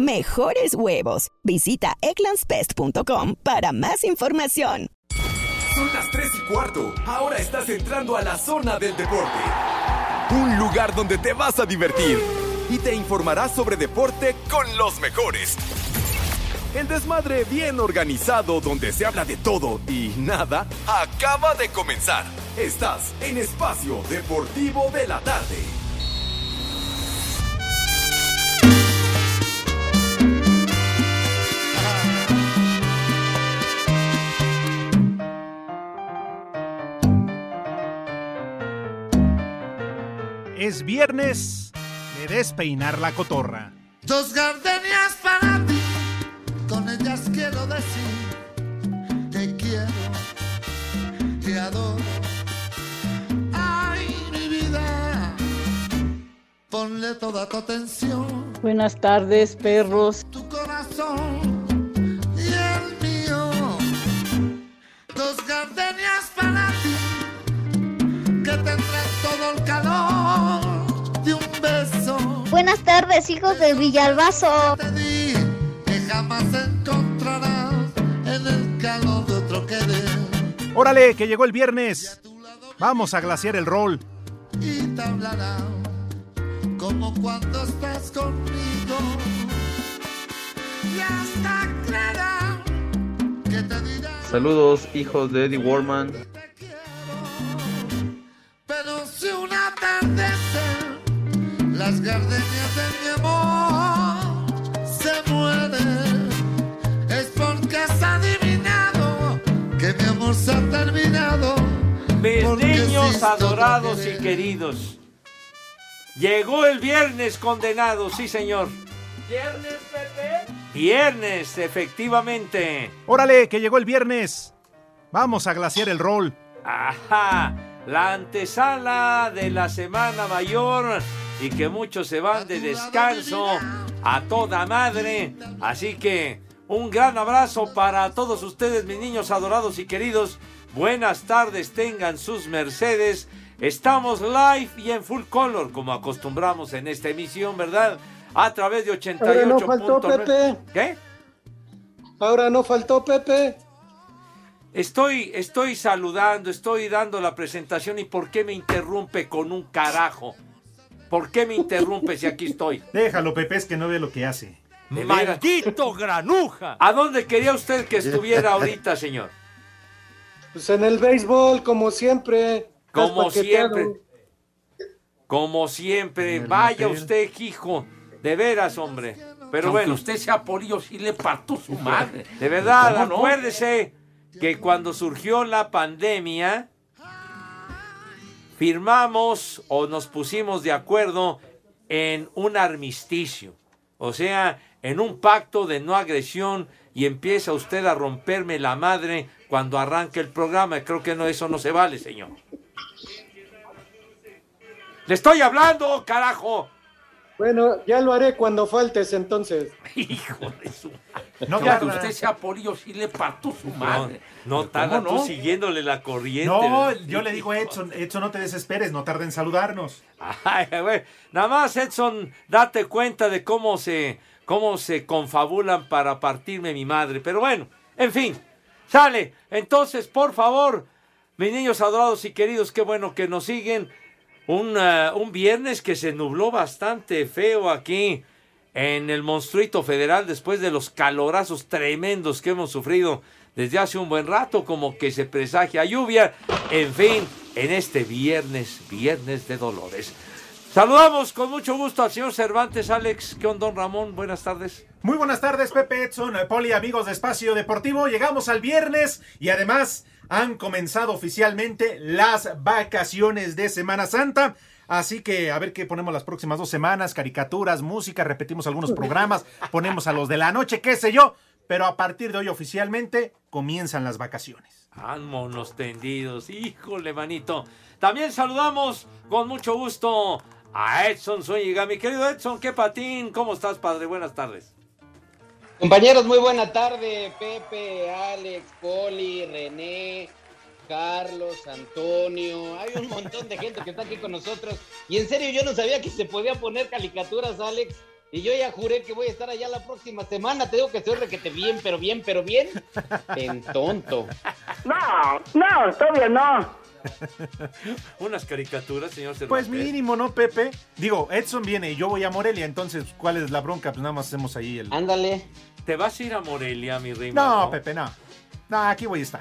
mejores huevos. Visita egglandsbest.com para más información. Son las 3 y cuarto. Ahora estás entrando a la zona del deporte. Un lugar donde te vas a divertir y te informarás sobre deporte con los mejores. El desmadre bien organizado donde se habla de todo y nada acaba de comenzar. Estás en Espacio Deportivo de la Tarde. Es viernes de despeinar la cotorra. Dos gardenias para ti, con ellas quiero decir te quiero, te adoro. Ay, mi vida, ponle toda tu atención, Buenas tardes, perros. tu corazón y el mío. Dos gardenias tardes, hijos de Villalbazo. te di que jamás encontrarás en el calor de otro querer Órale, que llegó el viernes. Vamos a glaciar el rol. y te hablará como cuando estás conmigo y hasta creerá que te dirá Saludos, hijos de Eddie Warman. Las gardenias de mi amor se mueren es porque has adivinado que mi amor se ha terminado Mis niños adorados y queridos. Llegó el viernes condenado, sí señor. ¿Viernes, Pepe? Viernes, efectivamente. Órale, que llegó el viernes. Vamos a glaciar el rol. Ajá, la antesala de la Semana Mayor y que muchos se van de descanso a toda madre. Así que un gran abrazo para todos ustedes, mis niños adorados y queridos. Buenas tardes, tengan sus mercedes. Estamos live y en full color, como acostumbramos en esta emisión, ¿verdad? A través de 88. Ahora no faltó Pepe. ¿Qué? Ahora no faltó Pepe. Estoy, estoy saludando, estoy dando la presentación y ¿por qué me interrumpe con un carajo? ¿Por qué me interrumpe si aquí estoy? Déjalo, Pepe, es que no ve lo que hace. ¡Maldito granuja! ¿A dónde quería usted que estuviera ahorita, señor? Pues en el béisbol, como siempre. Como siempre. Como siempre. Vaya usted, hijo. De veras, hombre. Pero Aunque bueno, usted sea polillo, sí le parto su madre. de verdad, acuérdese que cuando surgió la pandemia, firmamos o nos pusimos de acuerdo en un armisticio. O sea, en un pacto de no agresión y empieza usted a romperme la madre cuando arranque el programa. Creo que no, eso no se vale, señor. Le estoy hablando, carajo. Bueno, ya lo haré cuando faltes entonces. Hijo de su No Aunque tarda. usted sea polillo, sí le parto su No, madre. no ¿Cómo tarda tú no? siguiéndole la corriente. No, yo le digo a Edson, Edson, no te desesperes, no tarda en saludarnos. Ay, güey. Nada más, Edson, date cuenta de cómo se, cómo se confabulan para partirme mi madre. Pero bueno, en fin, sale. Entonces, por favor, mis niños adorados y queridos, qué bueno que nos siguen. Un, eh, un viernes que se nubló bastante feo aquí en el Monstruito Federal después de los calorazos tremendos que hemos sufrido desde hace un buen rato, como que se presagia lluvia. En fin, en este viernes, viernes de dolores. Saludamos con mucho gusto al señor Cervantes, Alex, ¿qué onda, don Ramón? Buenas tardes. Muy buenas tardes, Pepe Edson, Poli, amigos de Espacio Deportivo. Llegamos al viernes y además han comenzado oficialmente las vacaciones de Semana Santa. Así que a ver qué ponemos las próximas dos semanas, caricaturas, música, repetimos algunos programas, ponemos a los de la noche, qué sé yo. pero a partir de hoy oficialmente comienzan las vacaciones. Vámonos tendidos, híjole, manito. También saludamos con mucho gusto a Edson Zúñiga. Mi querido Edson, qué patín. ¿Cómo estás, padre? Buenas tardes. Compañeros, muy buena tarde. Pepe, Alex, Poli, René, Carlos, Antonio. Hay un montón de gente que está aquí con nosotros. Y en serio, yo no sabía que se podía poner caricaturas, Alex. Y yo ya juré que voy a estar allá la próxima semana. Te digo que estoy requete bien, pero bien, pero bien. En tonto. No, no, todavía no. Unas caricaturas, señor Pues Cervantes. mínimo, ¿no, Pepe? Digo, Edson viene y yo voy a Morelia, entonces, ¿cuál es la bronca? Pues nada más hacemos ahí el... Ándale. ¿Te vas a ir a Morelia, mi rey? No? Pepe, no. No, aquí voy a estar.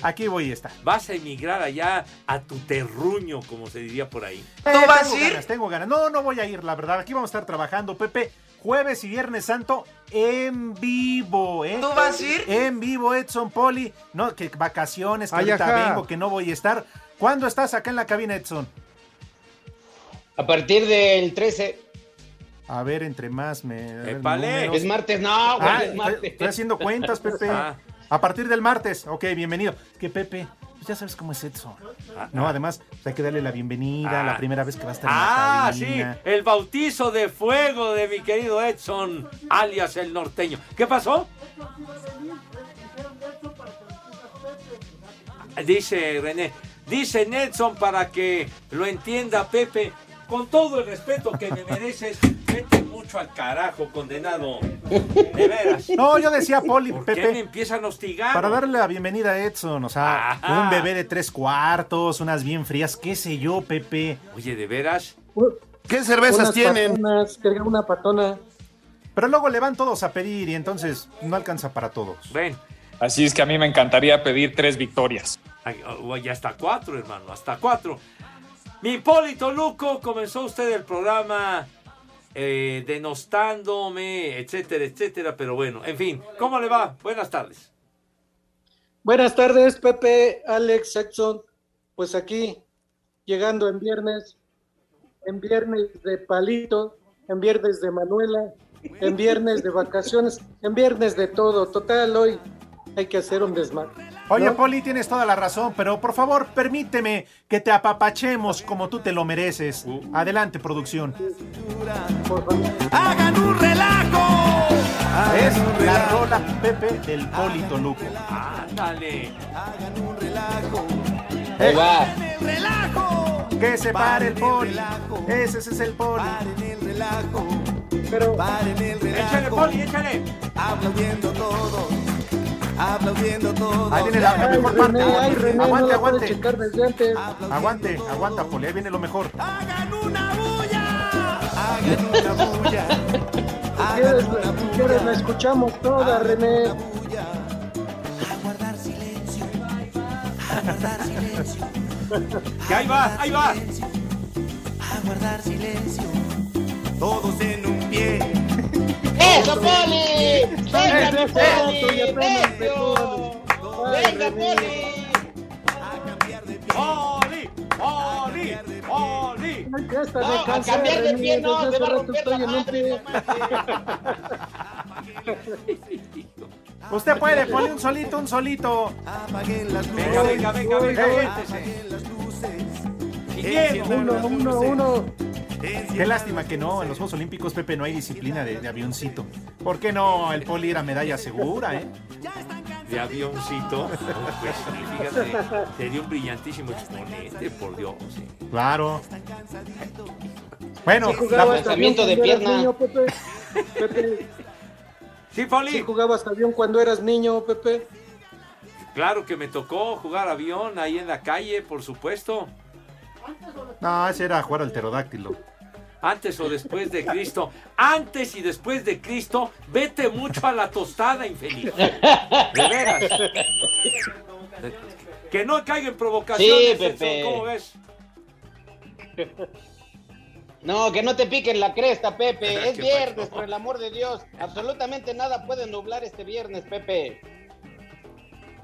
Aquí voy a estar. Vas a emigrar allá a tu terruño, como se diría por ahí. Eh, tengo ganas, tengo ganas. No, no voy a ir, la verdad. Aquí vamos a estar trabajando, Pepe. Jueves y Viernes Santo en vivo, ¿eh? ¿Tú vas a ir? En vivo, Edson Poli. No, que vacaciones, que Ay, ahorita ajá. vengo, que no voy a estar. ¿Cuándo estás acá en la cabina, Edson? A partir del 13. A ver, entre más me. Es martes, no, güey, Ah, es estoy, martes. estoy haciendo cuentas, Pepe. Ah. A partir del martes. Ok, bienvenido. Que Pepe, pues ya sabes cómo es Edson. No, además, pues hay que darle la bienvenida, Ah. la primera vez que va a estar en Ah, la sí, cabina. el bautizo de fuego de mi querido Edson, alias el norteño. ¿Qué pasó? Dice René, dice Nelson para que lo entienda Pepe, con todo el respeto que me mereces, vete mucho al carajo, condenado. De veras. No, yo decía Poli, ¿Por qué me Pepe. empiezan a hostigar? Para darle la bienvenida a Edson, o sea, Ajá. un bebé de tres cuartos, unas bien frías, qué sé yo, Pepe. Oye, ¿de veras? ¿Qué cervezas Unas tienen? patonas, carga una patona. Pero luego le van todos a pedir y entonces no alcanza para todos. Ven, Así es que a mí me encantaría pedir tres victorias. Ay, oh, ya hasta cuatro, hermano, hasta cuatro. Mi Hipólito Luco, comenzó usted el programa eh, denostándome, etcétera, etcétera, pero bueno, en fin, ¿cómo le va? Buenas tardes. Buenas tardes, Pepe, Alex, Edson. Pues aquí, llegando en viernes, en viernes de palito, en viernes de Manuela, en viernes de vacaciones, en viernes de todo. Total, hoy hay que hacer un desmadre. Oye, ¿no? Poli, tienes toda la razón, pero por favor, permíteme que te apapachemos como tú te lo mereces. Adelante, producción. Hagan un relajo. Es la rola Pepe del Polito Luco. Ándale. Hagan un relajo. Ahí va. El relajo. Que se pare el Poli. relajo. Ese, ese es el Poli. Paren el relajo. Pero Paren el relajo. Échale, Poli, échale. Aplaudiendo todo. Aplaudiendo todo. Ahí viene la, mejor parte. Aguante, aguante. checar desde antes. Aguante, aguanta, Poli. Ahí viene lo mejor. Hagan una bulla. Hagan una bulla. Si quieres, si quieres, la escuchamos toda, René. A guardar silencio. A guardar silencio. Que ahí va, ahí va. A guardar silencio. Todos en un pie. ¡Eso, Poli! ¡Venga, eso, Poli! ¡Venga. Poli! A cambiar de pie. Poli, Poli, Poli. No, a cambiar de pie no, se va a romper la madre. pie. Usted puede, Poli, un solito, un solito. Apaguen las luces. Venga, venga, venga, venga. Apaguen las luces. Uno, uno, uno. Qué lástima que no, en los Juegos Olímpicos, Pepe, no hay disciplina de, de avioncito. ¿Por qué no? El Poli era medalla segura, ¿eh? De avioncito. Pues sí, fíjate, sería un brillantísimo exponente, por Dios. sí. Claro. Bueno, Sí jugabas lanzamiento de pierna. niño, Pepe. Pepe, Sí, ¿sí Poli. jugabas avión cuando eras niño, Pepe? Claro que me tocó jugar avión ahí en la calle, por supuesto. no, ese era jugar al pterodáctilo. Antes o después de Cristo. Antes y después de Cristo, vete mucho a la tostada, infeliz. De veras. Que no caiga en provocaciones. Sí, Pepe. ¿Cómo ves? No, que no te piquen la cresta, Pepe. Es ¿Qué viernes, por el amor de Dios. Absolutamente nada puede nublar este viernes, Pepe.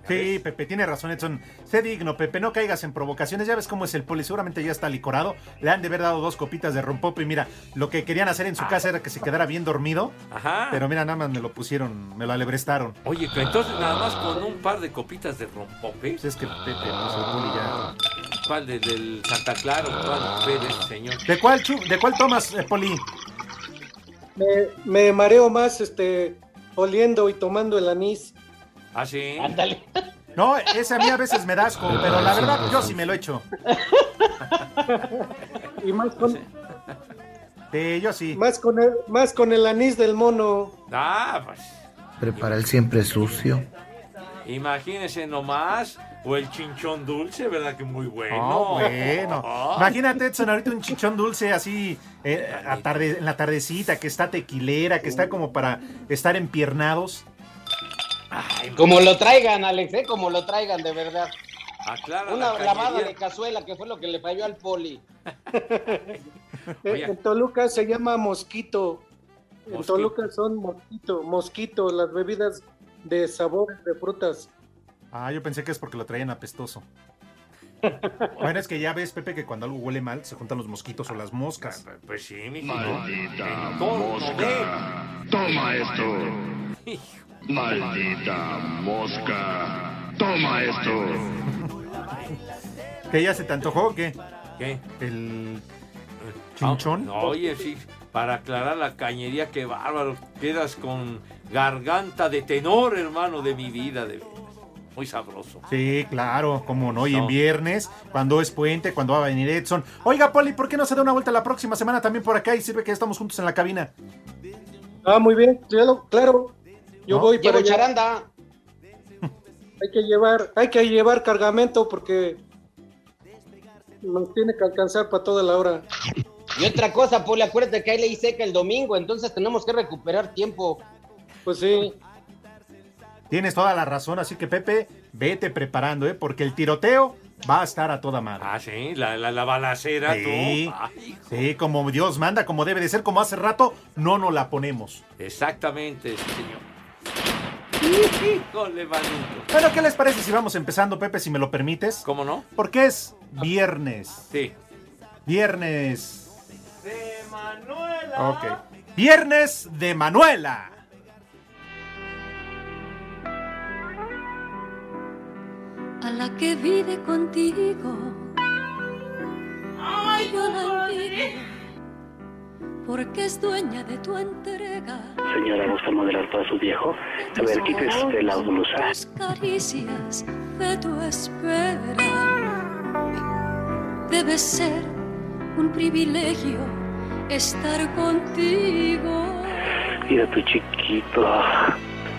Sí, Pepe, tiene razón, Edson. Sé digno, Pepe, no caigas en provocaciones. Ya ves cómo es el poli, seguramente ya está licorado. Le han de haber dado dos copitas de rompope y mira, lo que querían hacer en su casa era que se quedara bien dormido. Ajá. Pero mira, nada más me lo pusieron, me lo alebrestaron. Oye, que entonces nada más con un par de copitas de rompope. Pues es que Pepe, pues el poli ya. ¿Cuál? ¿De- ¿Del Santa Clara o cuál de ese señor? ¿De cuál, chu- de cuál tomas, eh, poli? Me, me mareo más este oliendo y tomando el anís. Ah, sí. Ándale. No, ese a mí a veces me da asco, pero la verdad yo sí me lo echo. Y más con, Sí, yo sí. más con el, más con el anís del mono. Ah, pues. Prepara el siempre sucio. Imagínese nomás. O el chinchón dulce, ¿verdad? Que muy bueno. No, bueno. Ah. Imagínate, Edson, ahorita un chichón dulce así eh, a tarde- en la tardecita, que está tequilera, que está como para estar empiernados. Como lo traigan, Alex, ¿eh? Como lo traigan, de verdad. Aclara Una la lavada cañería. de cazuela, que fue lo que le falló al poli. Oye. En Toluca se llama mosquito. En. Toluca son mosquito, mosquito, las bebidas de sabor de frutas. Ah, yo pensé que es porque lo traían apestoso. Bueno, es que ya ves, Pepe, que cuando algo huele mal, se juntan los mosquitos o las moscas. Pues sí, mi Maldita mosca. Toma esto. Maldita mosca. Toma esto. ¿Qué ya se te antojó o qué? ¿Qué? El chinchón. Ah, no, oye, sí, para aclarar la cañería, qué bárbaro. Quedas con garganta de tenor, hermano, de mi vida. De... Muy sabroso. Sí, claro, como no. Y en viernes, cuando es puente, cuando va a venir Edson. Oiga, Poli, ¿por qué no se da una vuelta la próxima semana también por acá y sirve que estamos juntos en la cabina? Ah, muy bien, claro, claro. Yo ¿No? voy para Llevo charanda. Hay que llevar, hay que llevar cargamento porque nos tiene que alcanzar para toda la hora. Y otra cosa, Poli, acuérdate que hay ley seca el domingo, entonces tenemos que recuperar tiempo. Pues sí. Tienes toda la razón, así que Pepe, vete preparando, ¿eh? Porque el tiroteo va a estar a toda madre. Ah, sí, la, la, la balacera, Sí, tú. Ay, sí, como Dios manda, como debe de ser, como hace rato, no nos la ponemos. exactamente, sí, señor. Híjole, manito. Bueno, ¿qué les parece si vamos empezando, Pepe, si me lo permites? ¿Cómo no? Porque es viernes. Sí. Viernes. De Manuela. Ok. Viernes de Manuela. a la que vive contigo. Ay, yo la olvido, porque es dueña de tu entrega. Señora, ¿gusta modelar para su viejo? A ver, quítese la blusa. Tus caricias de tu espera. Debe ser un privilegio estar contigo. Mira tu chiquito.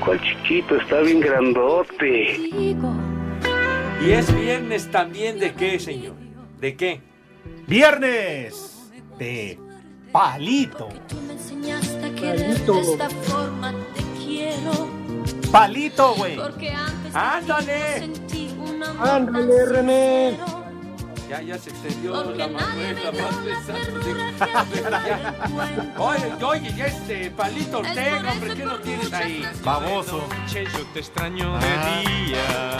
¿Cuál chiquito? Está bien grandote. Y es viernes también de qué, señor? ¿De qué? Viernes de Palito. me enseñaste a querer Palito. de esta forma. Te quiero. Palito, güey. Porque antes de ¡Ándale! Ándale, René. Ya, ya se extendió la me más besando. Oye, oye, este Palito Ortega, hombre, ¿qué no tienes ahí? Baboso. Yo te extraño de día.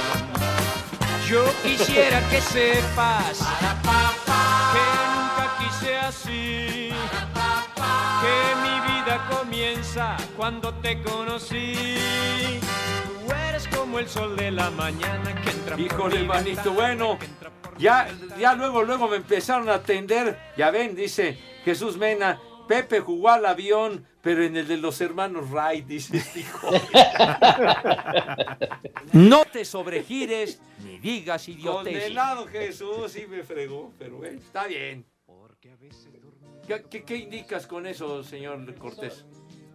Yo quisiera que sepas que quise así. Que mi vida comienza cuando te conocí. Tú eres como el sol de la mañana que entra por Híjole, mi manito, bueno. Ya, ya luego, luego me empezaron a atender. Ya ven, dice Jesús Mena. Pepe jugó al avión, pero en el de los hermanos Wright, dice este hijo. No te sobregires ni digas idioteces. Condenado Jesús, sí me fregó, pero bueno, está bien. ¿Qué, qué, qué indicas con eso, señor Cortés?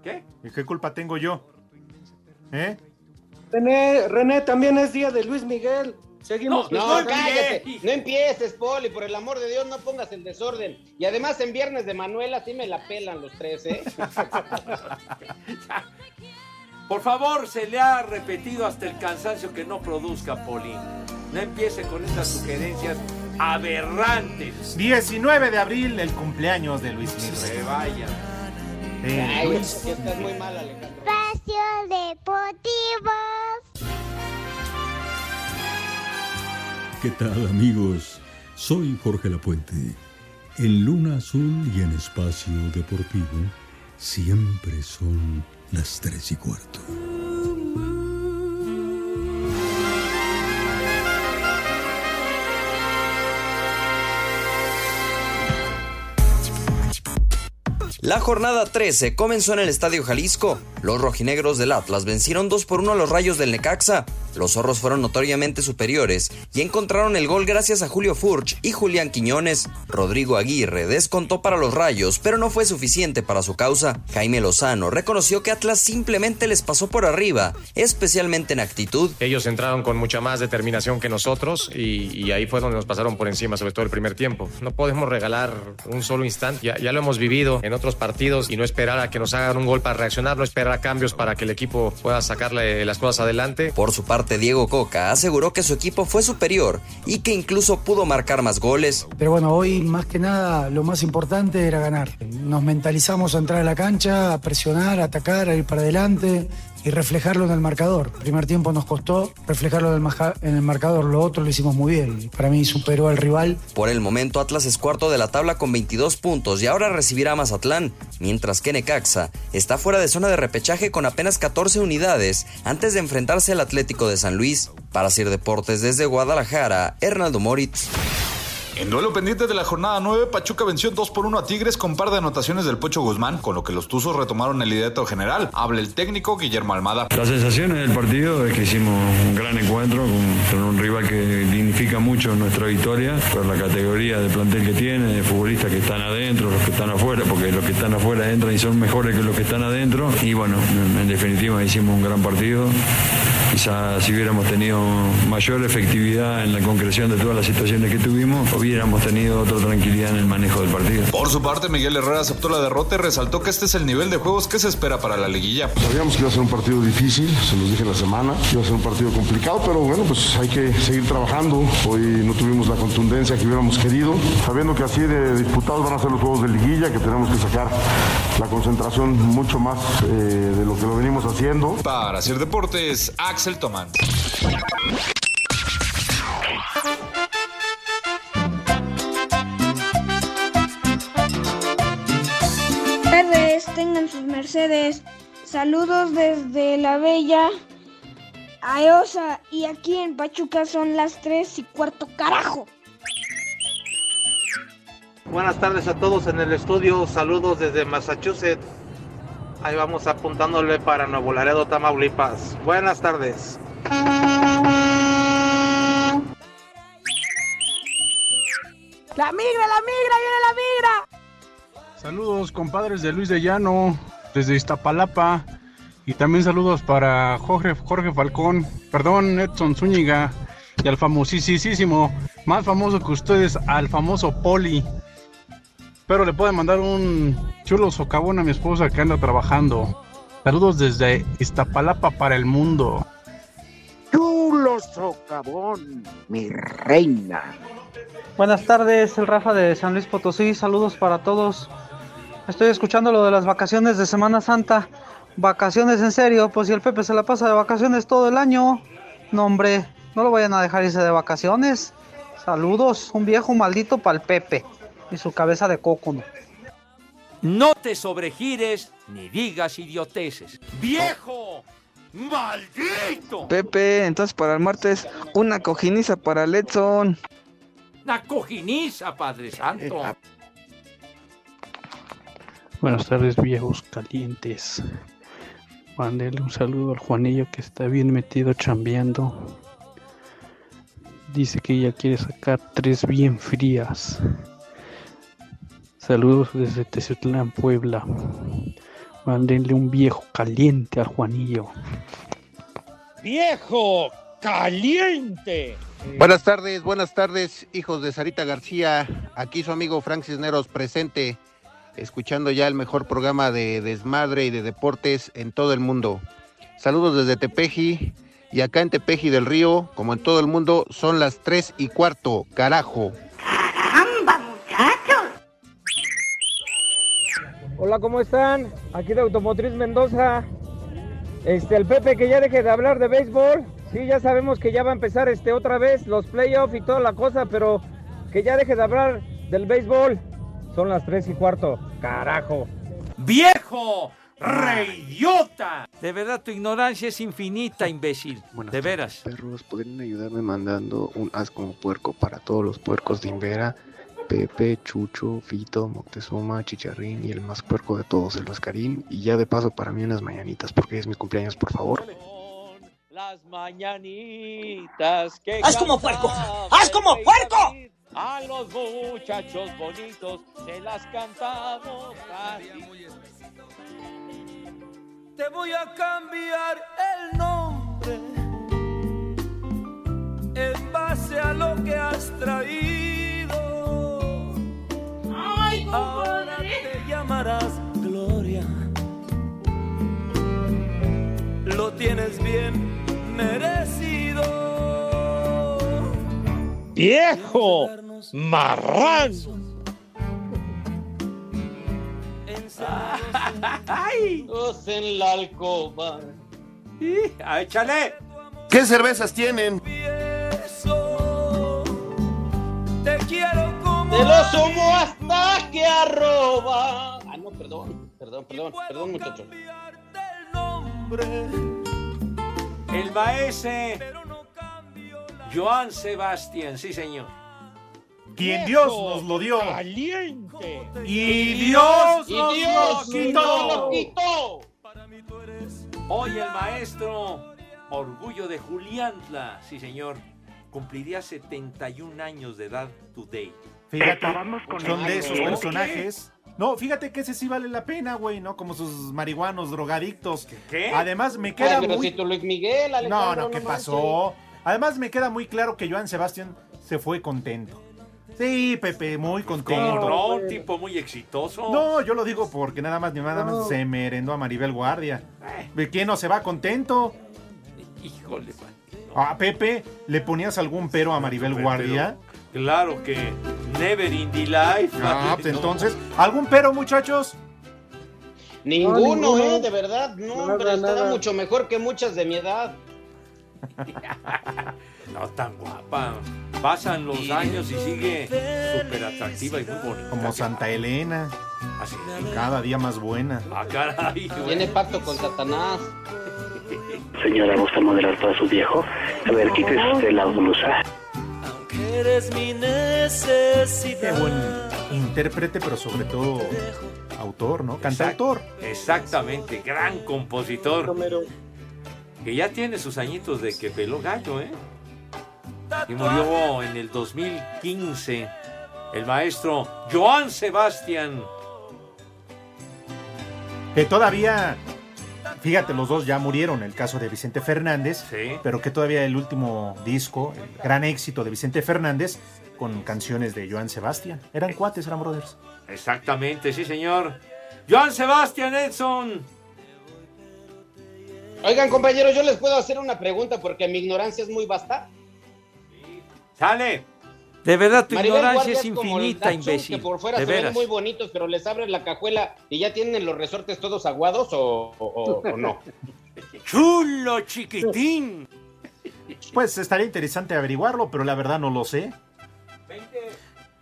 ¿Qué? ¿Y qué culpa tengo yo? ¿Eh? René, René, también es día de Luis Miguel. Seguimos. No, festejando. cállate. No empieces, Poli, por el amor de Dios, no pongas el desorden. Y además en viernes de Manuela sí me la pelan los tres, ¿eh? Por favor, se le ha repetido hasta el cansancio que no produzca, Poli. No empiece con estas sugerencias aberrantes. 19 de abril, el cumpleaños de Luis Miguel. Se vaya. Sí, Ay, Luis. es que estás muy mal, Alejandro. Espacio Deportivo. ¿qué tal amigos? Soy Jorge Lapuente. En Luna Azul y en Espacio Deportivo siempre son las tres y cuarto. La jornada 13 comenzó en el Estadio Jalisco. Los rojinegros del Atlas vencieron 2 por 1 a los rayos del Necaxa. Los zorros fueron notoriamente superiores y encontraron el gol gracias a Julio Furch y Julián Quiñones. Rodrigo Aguirre descontó para los rayos, pero no fue suficiente para su causa. Jaime Lozano reconoció que Atlas simplemente les pasó por arriba, especialmente en actitud. Ellos entraron con mucha más determinación que nosotros y, ahí fue donde nos pasaron por encima, sobre todo el primer tiempo. No podemos regalar un solo instante, ya, ya lo hemos vivido en otros partidos y no esperar a que nos hagan un gol para reaccionar, no esperar a cambios para que el equipo pueda sacarle las cosas adelante. Por su parte, Diego Coca aseguró que su equipo fue superior y que incluso pudo marcar más goles. Pero bueno, hoy más que nada lo más importante era ganar. Nos mentalizamos a entrar a la cancha, a presionar, a atacar, a ir para adelante y reflejarlo en el marcador. Primer tiempo nos costó reflejarlo en el, maja- en el marcador, lo otro lo hicimos muy bien. Para mí superó al rival. Por el momento, Atlas es cuarto de la tabla con 22 puntos y ahora recibirá a Mazatlán, mientras que Necaxa está fuera de zona de repechaje con apenas 14 unidades antes de enfrentarse al Atlético de San Luis. Para Sir Deportes desde Guadalajara, Hernaldo Moritz. En duelo pendiente de la jornada 9, Pachuca venció 2 por 1 a Tigres con par de anotaciones del Pocho Guzmán, con lo que los Tuzos retomaron el liderato general. Habla el técnico Guillermo Almada. Las sensaciones del partido es que hicimos un gran encuentro con, un rival que dignifica mucho nuestra victoria por la categoría de plantel que tiene, de futbolistas que están adentro, los que están afuera, porque los que están afuera entran y son mejores que los que están adentro. Y bueno, en, en definitiva hicimos un gran partido. Quizás si hubiéramos tenido mayor efectividad en la concreción de todas las situaciones que tuvimos, hubiéramos tenido otra tranquilidad en el manejo del partido. Por su parte, Miguel Herrera aceptó la derrota y resaltó que este es el nivel de juegos que se espera para la liguilla. Sabíamos que iba a ser un partido difícil, se los dije la semana, iba a ser un partido complicado, pero bueno, pues hay que seguir trabajando. Hoy no tuvimos la contundencia que hubiéramos querido, sabiendo que así de disputados van a ser los juegos de liguilla, que tenemos que sacar la concentración mucho más eh, de lo que lo venimos haciendo. Para hacer deportes, Axel Tomán. tardes, tengan sus mercedes. Saludos desde la bella Aosa y aquí en Pachuca son las 3 y cuarto carajo. Buenas tardes a todos en el estudio, saludos desde Massachusetts. Ahí vamos apuntándole para Nuevo Laredo, Tamaulipas. Buenas tardes. La migra, la migra, viene la migra. Saludos, compadres de Luis de Llano, desde Iztapalapa. Y también saludos para Jorge, Jorge Falcón, perdón, Edson Zúñiga y al famosísimo, más famoso que ustedes, al famoso Poli. Pero le pueden mandar un chulo socavón a mi esposa que anda trabajando. Saludos desde Iztapalapa para el mundo. Chulo socavón, mi reina. Buenas tardes, el Rafa de San Luis Potosí, saludos para todos. Estoy escuchando lo de las vacaciones de Semana Santa. Vacaciones en serio, pues si el Pepe se la pasa de vacaciones todo el año. No, hombre, no lo vayan a dejar irse de vacaciones. Saludos, un viejo maldito para el Pepe y su cabeza de cócono. No te sobregires ni digas idioteces. ¡Viejo! ¡Maldito! Pepe, entonces para el martes, una cojiniza para Letson. Una cojiniza, Padre Santo. Buenas tardes, viejos calientes. Mándele un saludo al Juanillo que está bien metido chambeando. Dice que ella quiere sacar tres bien frías. Saludos desde Tezutlán, Puebla. Mándenle un viejo caliente al Juanillo. ¡Viejo caliente! Buenas tardes, buenas tardes, hijos de Sarita García. Aquí su amigo Frank Cisneros presente, escuchando ya el mejor programa de desmadre y de deportes en todo el mundo. Saludos desde Tepeji y acá en Tepeji del Río, como en todo el mundo, son las tres y cuarto, carajo. Hola, ¿cómo están? Aquí de Automotriz Mendoza. Este, el Pepe que ya deje de hablar de béisbol. Sí, ya sabemos que ya va a empezar este otra vez los playoffs y toda la cosa, pero que ya deje de hablar del béisbol. Son las tres y cuarto. Carajo. ¡Viejo! ¡Reidiota! De verdad, tu ignorancia es infinita, imbécil. de veras. Perros, ¿podrían ayudarme mandando un as como puerco para todos los puercos de Invera? Pepe, Chucho, Fito, Moctezuma, Chicharrín y el más puerco de todos, el Oscarín. Y ya de paso para mí unas mañanitas, porque es mi cumpleaños, por favor. Las mañanitas que ¡Haz como puerco! ¡Haz como puerco! A los muchachos bonitos se las cantamos así. Te voy a cambiar el nombre en base a lo que has traído. Tienes bien merecido. ¡Viejo! ¡Marrano! ¡Ay! Dos en la alcoba. ¡Ah, échale! ¿Qué cervezas tienen? Te quiero como. Te lo sumo hasta que arroba. Ah, no, perdón. Perdón, perdón, perdón, muchachos. El maese Joan Sebastián, sí señor. Quien Dios nos lo dio. Caliente. Y Dios Y nos Dios lo quitó. nos lo quitó. Hoy el maestro Orgullo de Juliantla, sí señor, cumpliría 71 años de edad today. Fíjate, con son el- de esos personajes. No, fíjate que ese sí vale la pena, güey, ¿no? Como sus marihuanos drogadictos. ¿Qué? Además me queda Ay, pero muy... si Luis Miguel, No, Alejandro, no, ¿qué no pasó? Además me queda muy claro que Joan Sebastián se fue contento. Sí, Pepe, muy contento. No, un tipo muy exitoso. No, yo lo digo porque nada más ni nada más No. se merendó a Maribel Guardia. ¿De quién no se va contento? Híjole, man. A Pepe, ¿le ponías algún pero a Maribel Pero- Guardia? Claro que never in the life. Ah, pues entonces, ¿algún pero, muchachos? Ninguno, No, ninguno. eh, de verdad, no, Nada, hombre, está mucho mejor que muchas de mi edad. No tan guapa. Pasan los años y sigue súper atractiva y muy bonita. Como Santa Elena. Así. Cada día más buena. Ah, caray, güey. Tiene pacto con Satanás. Señora, ¿gusta modelar para su viejo? A ver, quítese usted la blusa. Eres mi necesidad. Qué buen intérprete, pero sobre todo autor, ¿no? Cantautor. Exactamente, gran compositor. Que ya tiene sus añitos de que peló gallo, ¿eh? Y murió en el 2015 el maestro Joan Sebastián. Que todavía, fíjate, los dos ya murieron, el caso de Vicente Fernández, pero que todavía el último disco, el gran éxito de Vicente Fernández, con canciones de Joan Sebastián. Eran cuates, eran brothers. Exactamente, sí, señor. Joan Sebastián Edson. Oigan, compañeros, yo les puedo hacer una pregunta porque mi ignorancia es muy vasta. Sale. De verdad, tu Maribel ignorancia Guardia es infinita, Dachshund, imbécil. Que por fuera de se ven veras. muy bonitos, pero les abren la cajuela y ya tienen los resortes todos aguados o, o- o no. Chulo chiquitín. Pues estaría interesante averiguarlo, pero la verdad no lo sé.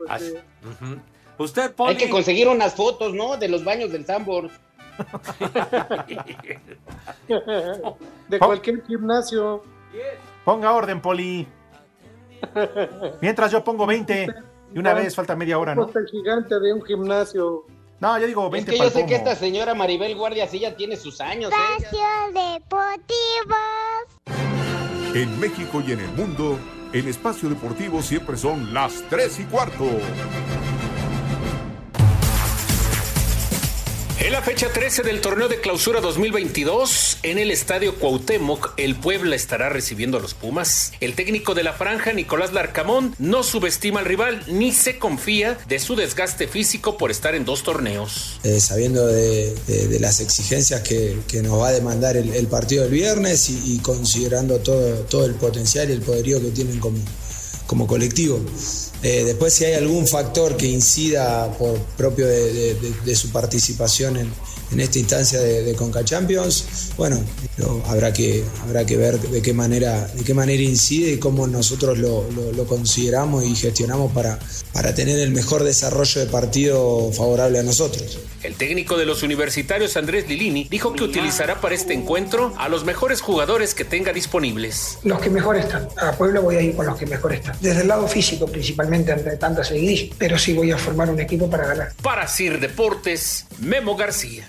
Así- Ujú. Usted Hay pone. que conseguir unas fotos, ¿no? De los baños del Sambor. De cualquier gimnasio. Ponga orden, Poli. Mientras yo pongo 20. Y una vez falta media hora, ¿no? Costa gigante de un gimnasio. No, yo digo Es 20 que para yo el sé que esta señora Maribel Guardia sí ya tiene sus años, ¿eh? Espacio Deportivo. En México y en el mundo, el espacio deportivo siempre son las 3 y cuarto. En la fecha 13 del torneo de clausura 2022, en el estadio Cuauhtémoc, el Puebla estará recibiendo a los Pumas. El técnico de la franja, Nicolás Larcamón, no subestima al rival ni se confía de su desgaste físico por estar en dos torneos. Eh, sabiendo de, las exigencias que, nos va a demandar el, partido del viernes y, y considerando todo, todo el potencial y el poderío que tienen como, como colectivo. Eh, después si hay algún factor que incida por propio de, su participación en, en esta instancia de, de Conca Champions. Bueno, habrá, que, habrá que ver de qué manera, de qué manera incide y cómo nosotros lo, lo- lo consideramos y gestionamos para, para tener el mejor desarrollo de partido favorable a nosotros. El técnico de los universitarios Andrés Lilini dijo que utilizará para este encuentro a los mejores jugadores que tenga disponibles. Los que mejor están. A Puebla voy a ir con los que mejor están. Desde el lado físico, principalmente ante tanta seguidilla. Pero sí voy a formar un equipo para ganar. Para Sir Deportes, Memo García.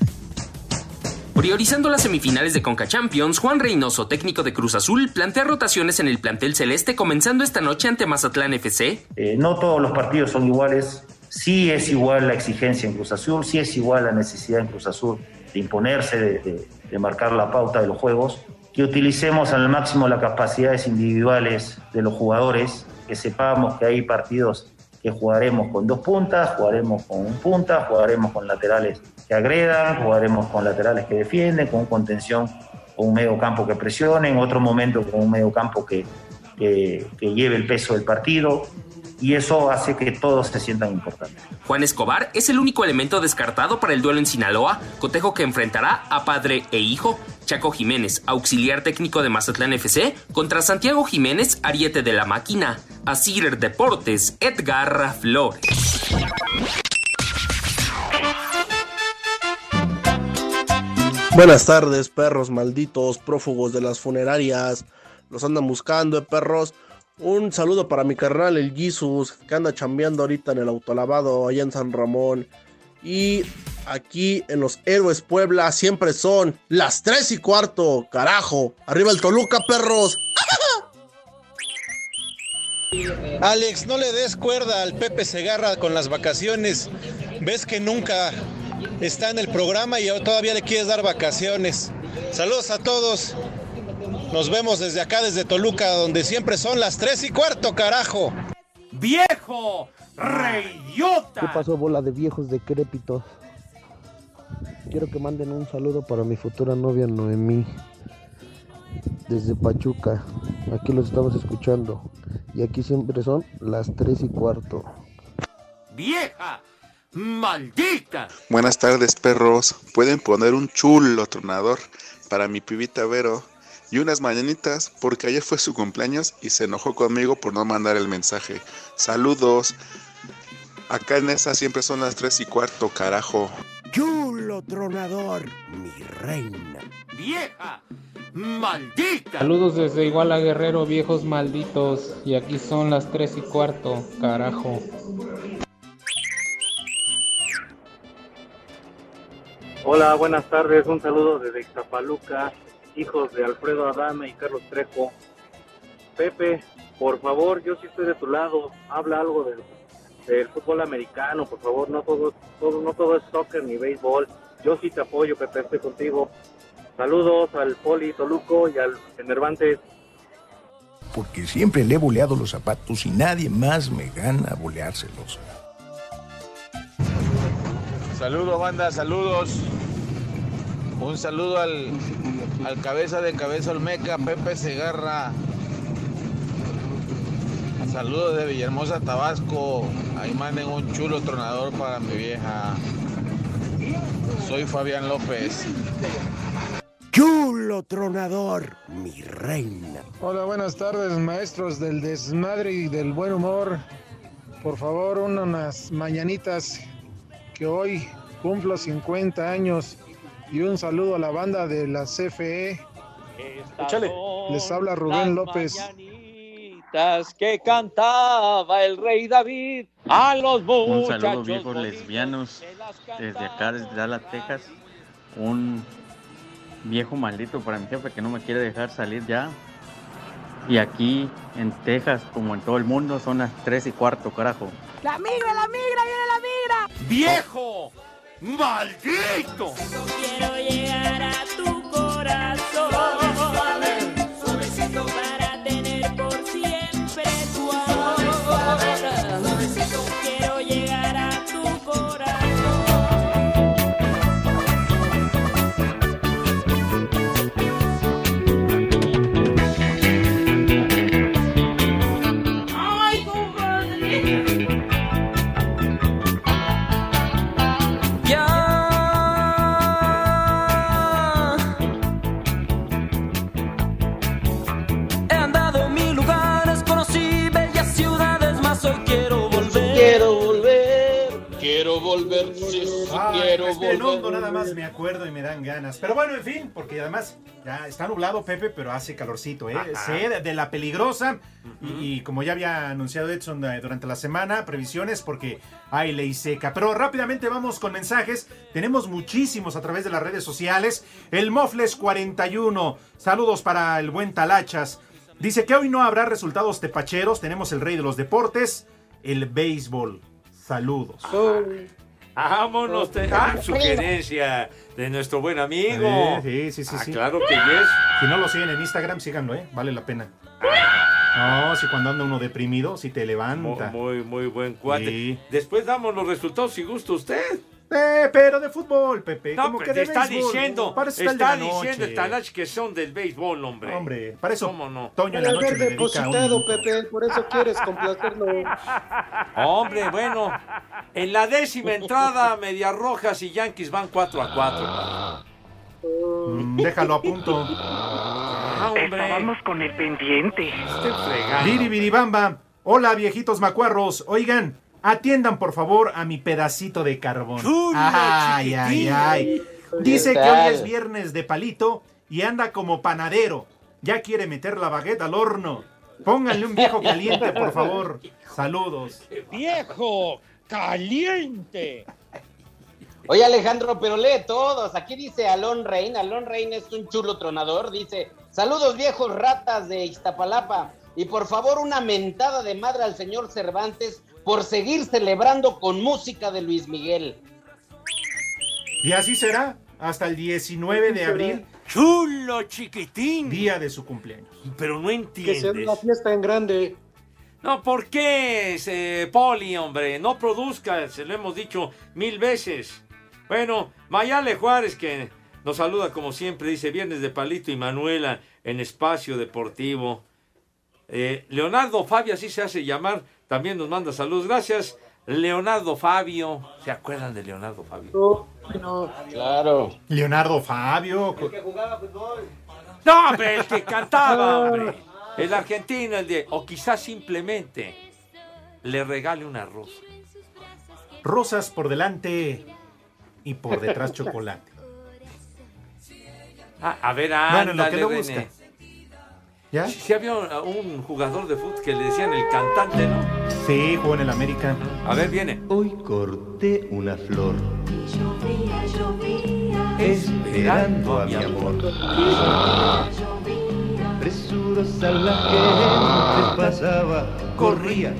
Priorizando las semifinales de Conca Champions, Juan Reynoso, técnico de Cruz Azul, plantea rotaciones en el plantel celeste comenzando esta noche ante Mazatlán FC. Eh, no todos los partidos son iguales. Sí es igual la exigencia en Cruz Azul, sí es igual la necesidad en Cruz Azul de imponerse, de, de- de marcar la pauta de los juegos. Que utilicemos al máximo las capacidades individuales de los jugadores, que sepamos que hay partidos que jugaremos con dos puntas, jugaremos con un punta, jugaremos con laterales que agredan, jugaremos con laterales que defienden, con contención, con un medio campo que presione, en otro momento con un medio campo que, que, que lleve el peso del partido y eso hace que todos se sientan importantes. Juan Escobar es el único elemento descartado para el duelo en Sinaloa, cotejo que enfrentará a padre e hijo. Chaco Jiménez, auxiliar técnico de Mazatlán FC, contra Santiago Jiménez, ariete de la máquina. Asir Deportes, Edgar Flores. Buenas tardes, perros malditos, prófugos de las funerarias. Los andan buscando, eh, perros. Un saludo para mi carnal, el Jesus, que anda chambeando ahorita en el autolavado allá en San Ramón. Y aquí en los Héroes Puebla siempre son las 3 y cuarto, carajo. Arriba el Toluca, perros. Alex, no le des cuerda al Pepe Segarra con las vacaciones. Ves que nunca está en el programa y todavía le quieres dar vacaciones. Saludos a todos. Nos vemos desde acá, desde Toluca, donde siempre son las 3 y cuarto, carajo. ¡Viejo! ¡Reyota! ¿Qué pasó, bola de viejos decrépitos? Quiero que manden un saludo para mi futura novia Noemí. Desde Pachuca. Aquí los estamos escuchando. Y aquí siempre son las 3 y cuarto. ¡Vieja! ¡Maldita! Buenas tardes, perros. Pueden poner un chulo tronador para mi pibita Vero y unas mañanitas porque ayer fue su cumpleaños y se enojó conmigo por no mandar el mensaje. Saludos. Acá en esa siempre son las 3 y cuarto, carajo. Chulo tronador, mi reina. ¡Vieja! ¡Maldita! Saludos desde Iguala Guerrero, viejos malditos. Y aquí son las 3 y cuarto, carajo. Hola, buenas tardes. Un saludo desde Ixtapaluca, hijos de Alfredo Adame y Carlos Trejo. Pepe, por favor, yo sí estoy de tu lado. Habla algo del, del fútbol americano, por favor. No todo, todo, no todo es soccer ni béisbol. Yo sí te apoyo, Pepe, estoy contigo. Saludos al Poli Toluco y al Enervantes. Porque siempre le he boleado los zapatos y nadie más me gana a boleárselos. Saludos, banda, saludos. Un saludo al, al cabeza de cabeza Olmeca, Pepe Segarra. Saludos de Villahermosa, Tabasco. Ahí manden un chulo tronador para mi vieja. Soy Fabián López. Chulo tronador, mi reina. Hola, buenas tardes, maestros del desmadre y del buen humor. Por favor, unas mañanitas que hoy cumplo 50 años y un saludo a la banda de la CFE. Échale. Les habla Rubén López. Que cantaba el rey David a los Un saludo viejos lesbianos desde acá, desde Dallas, Texas. Un viejo maldito para mi jefe que no me quiere dejar salir ya. Y aquí en Texas, como en todo el mundo, son las 3 y cuarto, carajo. La migra, la migra, viene la migra. ¡Viejo! ¡Maldito! Quiero llegar a tu corazón. Volver, sí, sí, Ah, quiero Respiren volver. nada más me acuerdo y me dan ganas. Pero bueno, en fin, porque además ya está nublado, Pepe, pero hace calorcito, ¿eh? Sé de, de la peligrosa. y, y como ya había anunciado Edson eh, durante la semana, previsiones porque hay ley seca. Pero rápidamente vamos con mensajes. Tenemos muchísimos a través de las redes sociales. El Mofles 41. Saludos para el buen Talachas. Dice que hoy no habrá resultados tepacheros. Tenemos el rey de los deportes, el béisbol. Saludos. Vámonos, te- ah, sugerencia de nuestro buen amigo. Sí, sí, sí, Ah, sí. claro que yes. Si no lo siguen en Instagram, síganlo, ¿eh? Vale la pena. No, si cuando anda uno deprimido, si te Muy, levanta. muy, muy buen cuate. Sí. Después damos los resultados si gusta usted. Eh, pero de fútbol, Pepe. No, como pero que te de está béisbol. diciendo, Para eso está el está la diciendo el Talach que son del béisbol, hombre. Hombre, para eso ¿Cómo no? Toño en la noche haber le un depositado, minuto. Pepe, por eso quieres complacerlo. Hombre, bueno, en la décima entrada, Medias Rojas y Yankees van 4 a 4. Mm, déjalo a punto. Ah, hombre. Estábamos con el pendiente. Estoy fregando. Biri. Hola, viejitos macuarros. Oigan, atiendan por favor a mi pedacito de carbón. ay, ay, ay. Dice ¿Qué que hoy es viernes de palito y anda como panadero. Ya quiere meter la baguette al horno. Pónganle un viejo caliente, por favor. Saludos. ¡Viejo caliente! Oye Alejandro, pero lee todos. Aquí dice Alon Rein. Alon Rein es un chulo tronador. Dice, saludos viejos ratas de Iztapalapa. Y por favor una mentada de madre al señor Cervantes por seguir celebrando con música de Luis Miguel. Y así será hasta el 19 de abril, Chulo, chiquitín. día de su cumpleaños. Pero no Que sea entiendes. una fiesta en grande. No, ¿por qué, ese Poli, hombre? No produzca, se lo hemos dicho mil veces. Bueno, Mayale Juárez, que nos saluda como siempre, dice Viernes de Palito y Manuela en Espacio Deportivo. Eh, Leonardo Fabio, así se hace llamar, también nos manda saludos. Gracias, Leonardo Fabio. ¿Se acuerdan de Leonardo Fabio? No, no. Claro. Leonardo Fabio. No, hombre, el que cantaba, hombre. El argentino, el de. O quizás simplemente le regale una rosa. Rosas por delante y por detrás chocolate. Ah, a ver, Bueno, en lo que ándale, lo busca. ¿Ya? Sí, sí había un jugador de fútbol que le decían el cantante, ¿no? Sí, jugó en el América. A ver, viene. Hoy corté una flor Esperando a mi amor. Presurosa la gente pasaba, corría.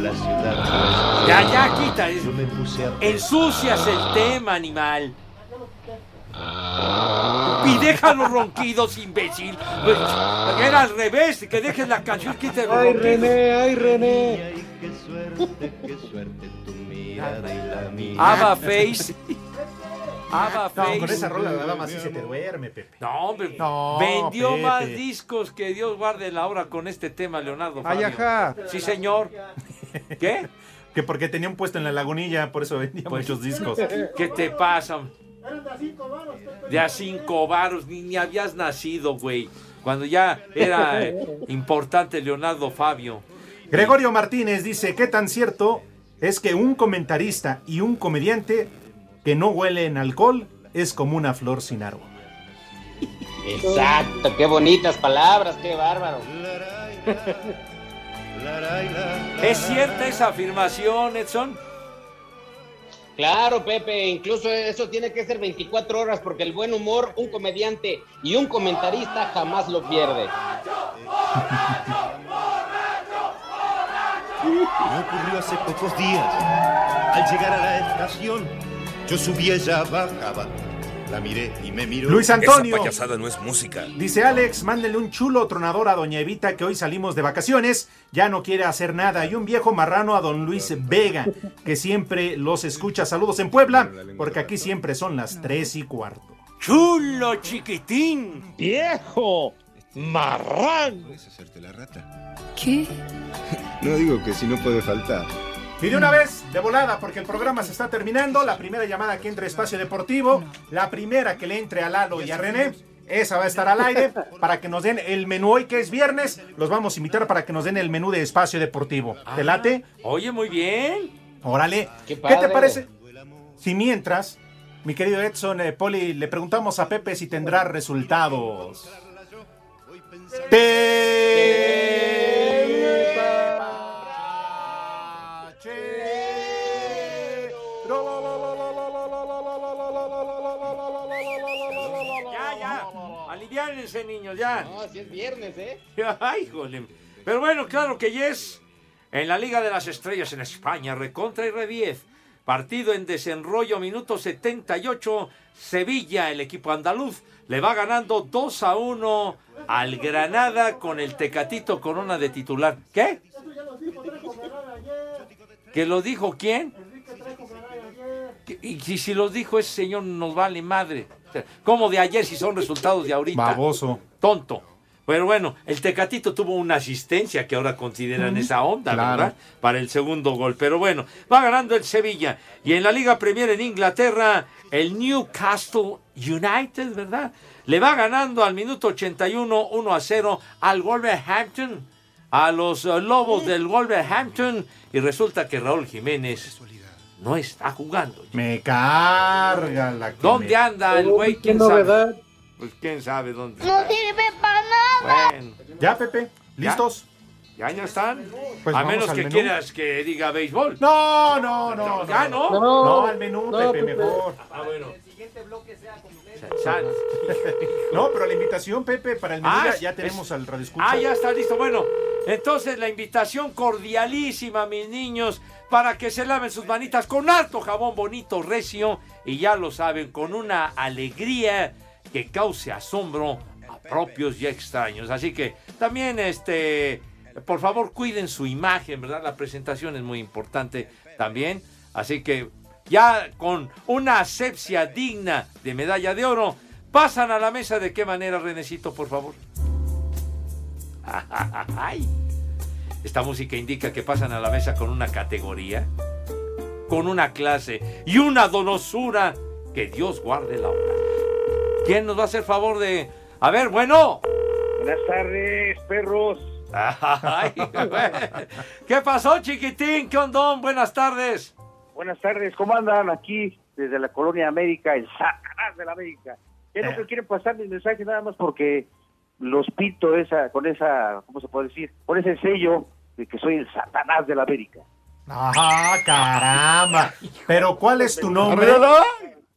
La ciudad. Ya, ya, quita eso. Yo me puse a Ensucias el tema, animal. Y deja los ronquidos, imbécil. Era al revés, que dejes la canción, quita los Ay. René, ay, René. Ay, qué suerte, qué suerte tu mirada y la mía. Ava Face. Ava No, Face. con esa rola nada más así se te duerme, Pepe. No, hombre. No, vendió Pepe. más discos que Dios guarde la hora con este tema, Leonardo Ay, ajá. Sí, señor. ¿Qué? Que porque tenía un puesto en la lagunilla, por eso vendía Pues, muchos discos. ¿Qué te pasa? De a cinco varos, ni, ni habías nacido, güey. Cuando ya era eh, importante Leonardo Fabio. Gregorio Martínez dice, ¿qué tan cierto es que un comentarista y un comediante que no huele en alcohol es como una flor sin árbol? Exacto, qué bonitas palabras, qué bárbaro. ¿Es cierta esa afirmación, Edson? Claro, Pepe, incluso eso tiene que ser 24 horas porque el buen humor, un comediante y un comentarista jamás lo pierde. Me ocurrió hace pocos días. Al llegar a la estación, yo subía, ella bajaba. La miré y me miró. Luis Antonio. Esa payasada no es música. Dice Alex, mándenle un chulo tronador a Doña Evita que hoy salimos de vacaciones, ya no quiere hacer nada. Y un viejo marrano a Don Luis Vega, que siempre los escucha. Saludos en Puebla, porque aquí siempre son las tres y cuarto. ¡Chulo, chiquitín! ¡Viejo! ¡Marrán! ¿Puedes hacerte la rata? ¿Qué? No digo que si no puede faltar. Y de una vez, de volada, porque el programa se está terminando. La primera llamada que entre Espacio Deportivo, la primera que le entre a Lalo y a René, esa va a estar al aire para que nos den el menú hoy que es viernes. Los vamos a invitar para que nos den el menú de espacio deportivo. ¿Te late? Oye, muy bien. Órale. Qué ¿Qué, te parece? Si mientras, mi querido Edson eh, Poli, le preguntamos a Pepe si tendrá resultados. Ya, Aliviánense, niños, ya. No, si es viernes, ¿eh? Ay, jole. Pero bueno, claro que yes. En la Liga de las Estrellas en España, recontra y reviez. Partido en desenrollo, minuto 78. Sevilla, el equipo andaluz, le va ganando 2 a 1 al Granada con el Tecatito Corona de titular. ¿Qué? ¿Que lo dijo quién? Y si, si los dijo ese señor, nos vale madre. O sea, ¿Cómo de ayer si son resultados de ahorita? Baboso. Tonto. Pero bueno, el Tecatito tuvo una asistencia que ahora consideran esa onda, Claro. ¿verdad? Para el segundo gol. Pero bueno, va ganando el Sevilla. Y en la Liga Premier en Inglaterra, el Newcastle United, ¿verdad? Le va ganando al minuto 81, 1 a 0 al Wolverhampton, a los eh, Lobos del Wolverhampton. Y resulta que Raúl Jiménez no está jugando. Me carga la que ¿Dónde me- anda el güey? ¿Quién sabe? Pues quién sabe dónde. No sirve para nada. Bueno. ¿Ya, Pepe? ¿Listos? ¿Ya, ya están? Pues a menos que menú. quieras que diga béisbol. No, no, no. ¿Ya no? No, al menú, No, Pepe, Pepe. mejor. Ah, bueno. No, pero la invitación, Pepe, para el menú Ah, ya, ya es- tenemos al Radio Escucha. Ah, ya está listo. Bueno, entonces la invitación cordialísima, mis niños, para que se laven sus manitas con harto jabón bonito, recio, y ya lo saben, con una alegría que cause asombro a propios y extraños. Así que también, este, por favor, cuiden su imagen, ¿verdad? La presentación es muy importante también. Así que ya con una asepsia digna de medalla de oro, pasan a la mesa de qué manera, Renecito, por favor. Ay. Esta música indica que pasan a la mesa con una categoría, con una clase y una donosura. Que Dios guarde la hora. ¿Quién nos va a hacer favor de... A ver, bueno. Buenas tardes, perros. Ay, ¿Qué pasó, chiquitín? ¿Qué ondón? Buenas tardes. Buenas tardes, ¿cómo andan aquí desde la colonia América, el Satanás de la América? ¿Qué Eh. es lo que quieren pasar mis mensajes nada más porque los pinto esa, con esa, ¿cómo se puede decir? Con ese sello de que soy el Satanás de la América. ¡Ah, caramba! Pero, ¿cuál es tu nombre?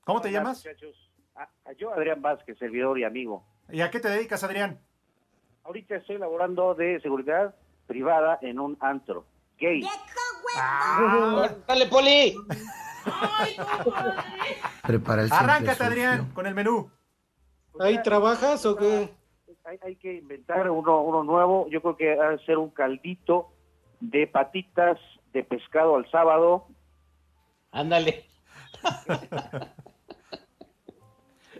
¿Cómo te llamas? muchachos. Ah, yo, Adrián Vázquez, servidor y amigo. ¿Y a qué te dedicas, Adrián? Ahorita estoy laborando de seguridad privada en un antro gay. ¡Dale, Poli! Prepara el Arráncate, Adrián, con el menú. ¿Ahí trabajas o qué? Hay, hay que inventar uno, uno nuevo. Yo creo que ha de ser un caldito de patitas de pescado al sábado. Ándale.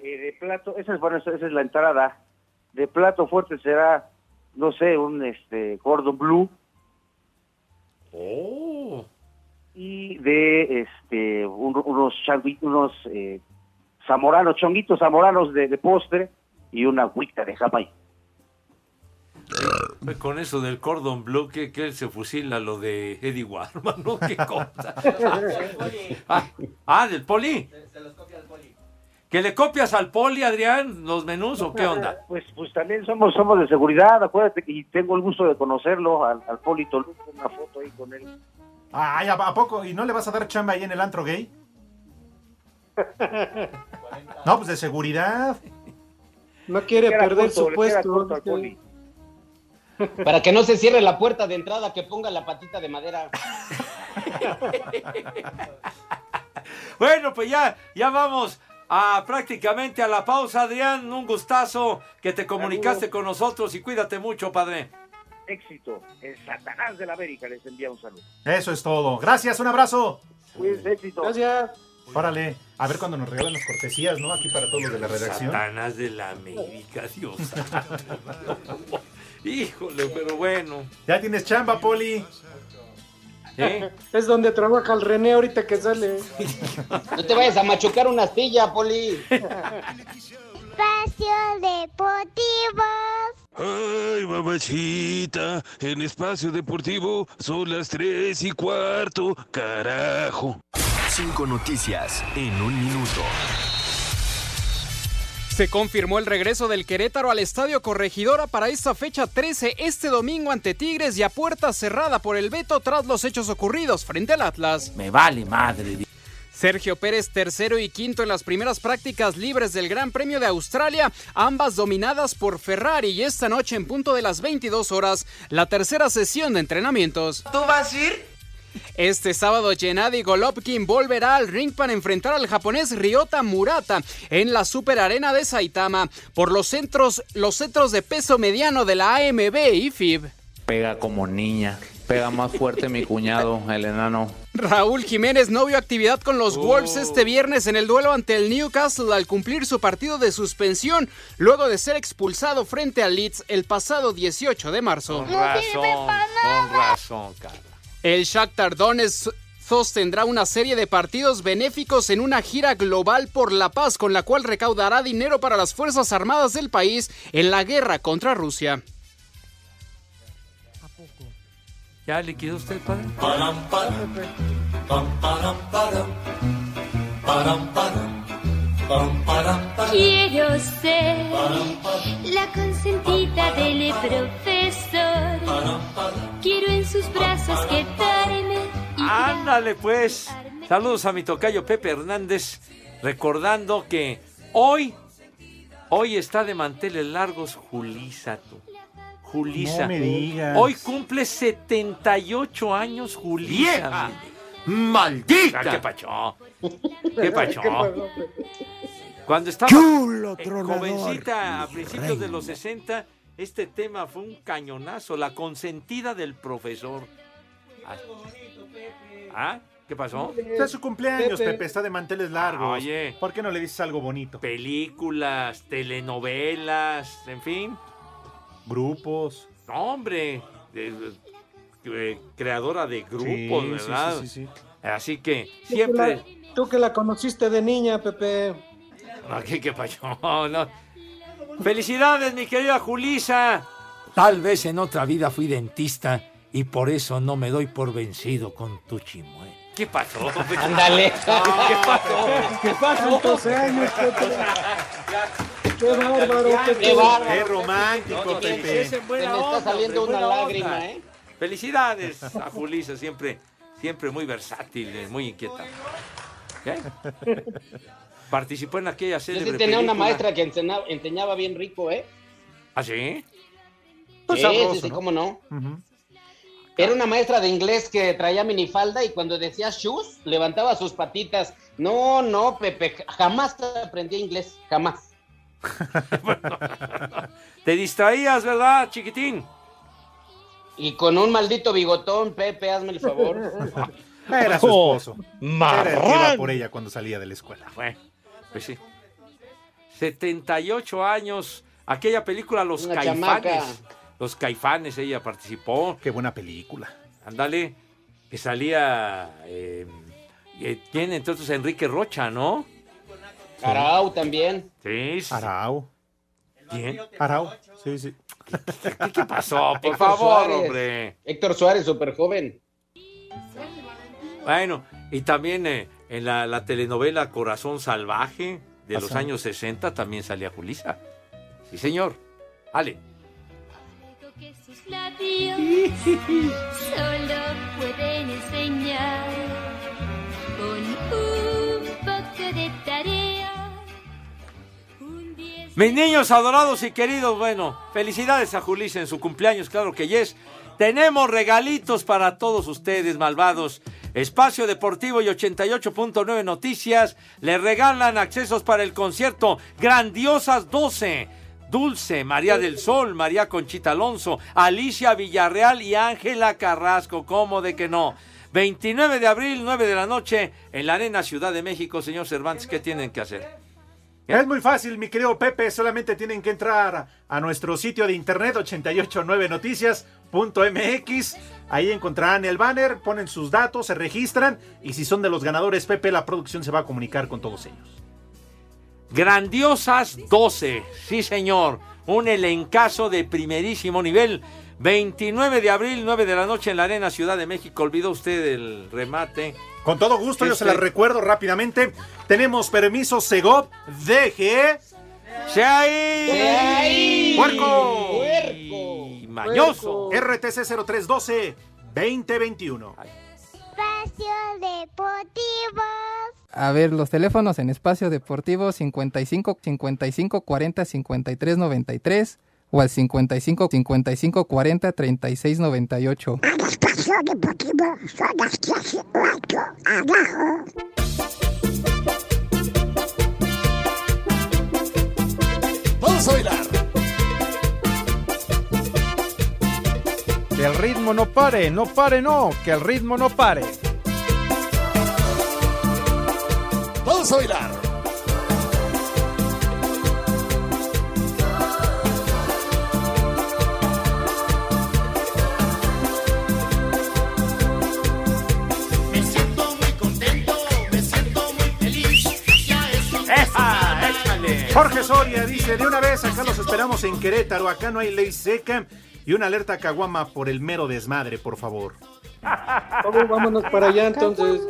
Eh, de plato, esa es, bueno, esa, es la entrada. De plato fuerte será, no sé, un este Gordon Blue. Oh. Y de este un- unos unos eh, zamoranos, chonguitos zamoranos de, de postre y una agüita de Jamaica. Con eso del cordon bleu, que, que él se fusila lo de Eddie Warman, ¿no? ¿Qué cosa? ah, ah, del poli. ¿Que le copias al poli, Adrián, los menús o qué onda? Pues, pues también somos somos de seguridad, acuérdate, y tengo el gusto de conocerlo al, al Poli Toluca, una foto ahí con él. Ay, ¿a, a poco? ¿Y no le vas a dar chamba ahí en el antro gay? No, pues de seguridad. No quiere perder su puesto. Para que no se cierre la puerta de entrada, que ponga la patita de madera. Bueno, pues ya, ya vamos a prácticamente a la pausa, Adrián. Un gustazo que te comunicaste con nosotros y cuídate mucho, padre. Éxito, el Satanás de la América les envía un saludo. Eso es todo. Gracias, un abrazo. Cuídense, éxito. Gracias. Órale, a ver cuando nos regalan las cortesías, ¿no? Aquí para todos los de la redacción. Satanás de la América, Dios. Híjole, pero bueno. Ya tienes chamba, Poli. ¿Eh? Es donde trabaja el René ahorita que sale. No te vayas a machucar una astilla, Poli. Espacio Deportivo. Ay, mamachita, en espacio deportivo son las tres y cuarto, carajo. Cinco noticias en un minuto. Se confirmó el regreso del Querétaro al Estadio Corregidora para esta fecha 13 este domingo ante Tigres y a puerta cerrada por el veto tras los hechos ocurridos frente al Atlas. Me vale madre. Sergio Pérez tercero y quinto en las primeras prácticas libres del Gran Premio de Australia, ambas dominadas por Ferrari y esta noche en punto de las 22 horas, la tercera sesión de entrenamientos. ¿Tú vas a ir? Este sábado Gennady Golovkin volverá al ring para enfrentar al japonés Ryota Murata en la Super Arena de Saitama por los centros, los centros de peso mediano de la AMB y FIB. Pega como niña. Pega más fuerte mi cuñado, el enano. Raúl Jiménez no vio actividad con los Wolves este viernes en el duelo ante el Newcastle al cumplir su partido de suspensión luego de ser expulsado frente al Leeds el pasado 18 de marzo. Con razón, con razón, cara. El Shakhtar Donetsk sostendrá una serie de partidos benéficos en una gira global por la paz con la cual recaudará dinero para las Fuerzas Armadas del país en la guerra contra Rusia. ¿Ya liquidó usted, padre? Quiero ser la consentida del profesor. Ándale, pues. Saludos a mi tocayo Pepe Hernández. Recordando que hoy, hoy está de manteles largos Julisa, tú. Julisa. No me digas. Hoy cumple 78 años Julisa. ¡Maldita! Ah, ¿Qué pachó? ¿Qué pachó? Cuando estaba Chulo eh, tronador. jovencita a principios de los 60, este tema fue un cañonazo, la consentida del profesor. Ah, ¿Ah? ¿Qué pasó? Está su cumpleaños, Pepe. está de manteles largos. Ah, oye. ¿Por qué no le dices algo bonito? Películas, telenovelas, en fin. Grupos. No, hombre. eh, creadora de grupos, Sí, sí, ¿verdad? sí, sí, sí. Así que Tú que siempre. la- Tú que la conociste de niña, Pepe. No, ¿qué, qué pasó? No. Felicidades, mi querida Julisa. Tal vez en otra vida fui dentista y por eso no me doy por vencido con tu chimuelo. ¿Qué pasó? Ándale. ¿Qué pasó? ¿Qué pasó? ¿Cuántos años? ¡Qué bárbaro! Qué bárbaro. Qué romántico, Pepe. Se me está onda, saliendo una lágrima. ¿eh? Felicidades a Julisa, siempre, siempre muy versátil, eh, muy inquieta. ¿Qué? Participó en aquella Yo célebre sí tenía una película. maestra que enseñaba, enseñaba bien rico, ¿eh? ¿Ah, sí? Sí, sí, sí, cómo no. Era una maestra de inglés que traía minifalda y cuando decía shoes, levantaba sus patitas. No, no, Pepe, jamás aprendí inglés, jamás. Te distraías, ¿verdad, chiquitín? Y con un maldito bigotón, Pepe, hazme el favor. Era su Oh, esposo. Era el que iba por ella cuando salía de la escuela. Bueno, pues sí. 78 años. Aquella película Los Una Caifanes. chamaca. Los Caifanes, ella participó. Qué buena película. Ándale, que salía. Eh, eh, tiene entonces Enrique Rocha, ¿no? Arau también. Sí. sí. Arau. ¿Quién? Arau. Sí, sí. ¿Qué, qué pasó? Por Héctor favor, Suárez. hombre. Héctor Suárez, súper joven. Bueno, y también eh, en la, la telenovela Corazón Salvaje de los Ajá. años 60 también salía Julisa. Sí, señor. Ale. solo pueden enseñar con un poco de tarea. Un diez Mis niños adorados y queridos, bueno, felicidades a Julissa en su cumpleaños, claro que yes. Tenemos regalitos para todos ustedes, malvados. Espacio Deportivo y 88.9 Noticias le regalan accesos para el concierto Grandiosas 12. Dulce, María del Sol, María Conchita Alonso, Alicia Villarreal y Ángela Carrasco. ¿Cómo de que no? 29 de abril, 9 de la noche, en la Arena Ciudad de México. Señor Cervantes, ¿qué tienen que hacer? Es muy fácil, mi querido Pepe. Solamente tienen que entrar a nuestro sitio de internet 889noticias.mx. Ahí encontrarán el banner, ponen sus datos, se registran y si son de los ganadores, Pepe, la producción se va a comunicar con todos ellos. Grandiosas 12. Sí, señor. Un elencazo de primerísimo nivel. 29 de abril, 9 de la noche en la Arena Ciudad de México. ¿Olvidó usted el remate? Con todo gusto, yo se Este- las recuerdo rápidamente. Tenemos permiso Segov DG. ¡Se ahí! ¡Se ahí! ¡Puerco! ¡Puerco! ¡Mañoso! RTC 0312 2021. Espacio Deportivo. A ver, los teléfonos en espacio deportivo 55 55 40 53 93 o al 55 55 40 36 98. Espacio Deportivo son las 18 abajo. Vamos a bailar. Que el ritmo no pare, no pare, no, que el ritmo no pare. Vamos a bailar. Me siento muy contento, me siento muy feliz. Ya es un ¡Eja! ¡Échale! Jorge Soria dice, de una vez acá los esperamos en Querétaro, acá no hay ley seca y una alerta caguama por el mero desmadre, por favor. Vamos, vámonos para allá entonces.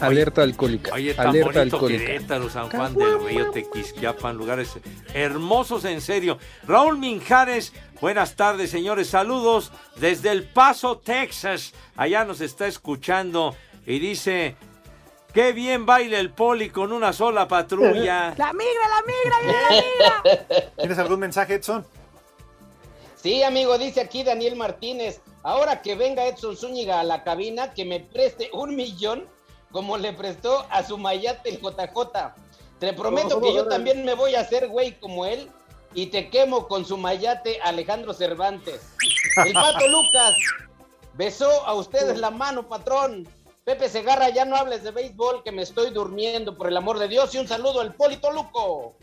Alerta alcohólica. Oye, tan Alerta bonito alcohólica. Querétaro, San Juan del Río, Tequisquiapan, lugares hermosos en serio. Raúl Minjares, buenas tardes, señores, saludos desde El Paso, Texas. Allá nos está escuchando y dice, qué bien baila el poli con una sola patrulla. La migra, la migra, la migra. ¿Tienes algún mensaje, Edson? Sí, amigo, dice aquí Daniel Martínez. Ahora que venga Edson Zúñiga a la cabina, que me preste un millón como le prestó a su mayate el JJ. Te prometo que yo también me voy a hacer güey como él y te quemo con su mayate Alejandro Cervantes. El pato Lucas besó a ustedes la mano, patrón. Pepe Segarra, ya no hables de béisbol, que me estoy durmiendo, por el amor de Dios. Y un saludo al Polito Luco.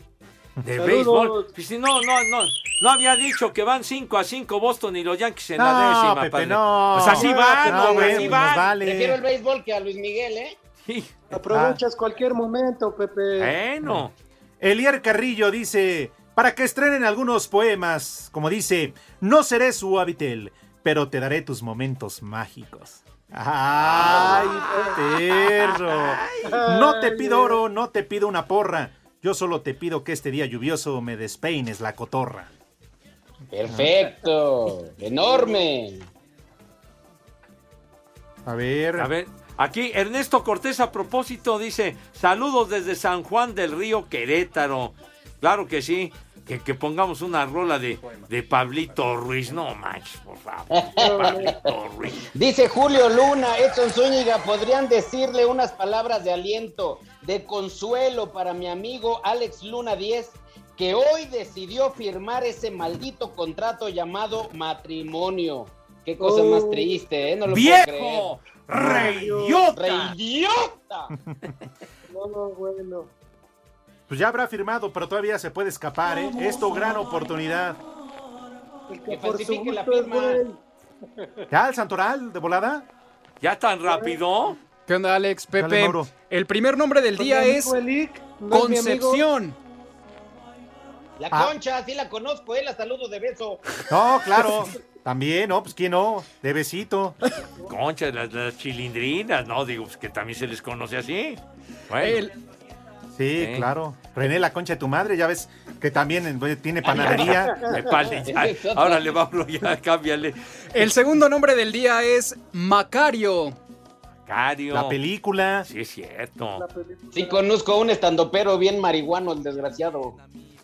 De Saludos. béisbol. Si no, no, no. No había dicho que van 5 a 5 Boston y los Yankees en la décima, Pepe, padre. no. Pues así van, No, güey, así nos van. vale. Prefiero el béisbol que a Luis Miguel, ¿eh? Aprovechas cualquier momento, Pepe. Bueno. Elier Carrillo dice, para que estrenen algunos poemas, como dice, no seré su habitel, pero te daré tus momentos mágicos. ¡Ay, perro! No te pido oro, no te pido una porra. Yo solo te pido que este día lluvioso me despeines la cotorra. Perfecto. Enorme. A ver. A ver, aquí Ernesto Cortés a propósito dice, saludos desde San Juan del Río Querétaro. Claro que sí, que, que pongamos una rola de, de Pablito Ruiz. No manches, por favor. Pablito Ruiz. Dice Julio Luna, Edson Zúñiga, ¿podrían decirle unas palabras de aliento, de consuelo para mi amigo Alex Luna 10, que hoy decidió firmar ese maldito contrato llamado matrimonio? Qué cosa Oh. más triste, ¿eh? No lo ¡Viejo! puedo ¡Reidiota! creer. ¡Reidiota! No, no, bueno. Pues ya habrá firmado, pero todavía se puede escapar, ¿eh? Esto gran oportunidad. Que falsifique la firma. ¿Ya el Santoral de volada? ¿Ya tan rápido? ¿Qué onda, Alex? Pepe. El primer nombre del día es. Concepción. La Ah. concha, sí la conozco, ¿eh? La saludo de beso. No, claro. También, ¿no? Pues quién no. De besito. Concha, las, las chilindrinas, no, digo, pues que también se les conoce así. Bueno, Sí, claro. René, la concha de tu madre, ya ves que también tiene panadería. Ahora le vamos, ya, cámbiale. El segundo nombre del día es Macario. Cario. La película. Sí, es cierto. Sí conozco a un estandopero bien marihuano, el desgraciado.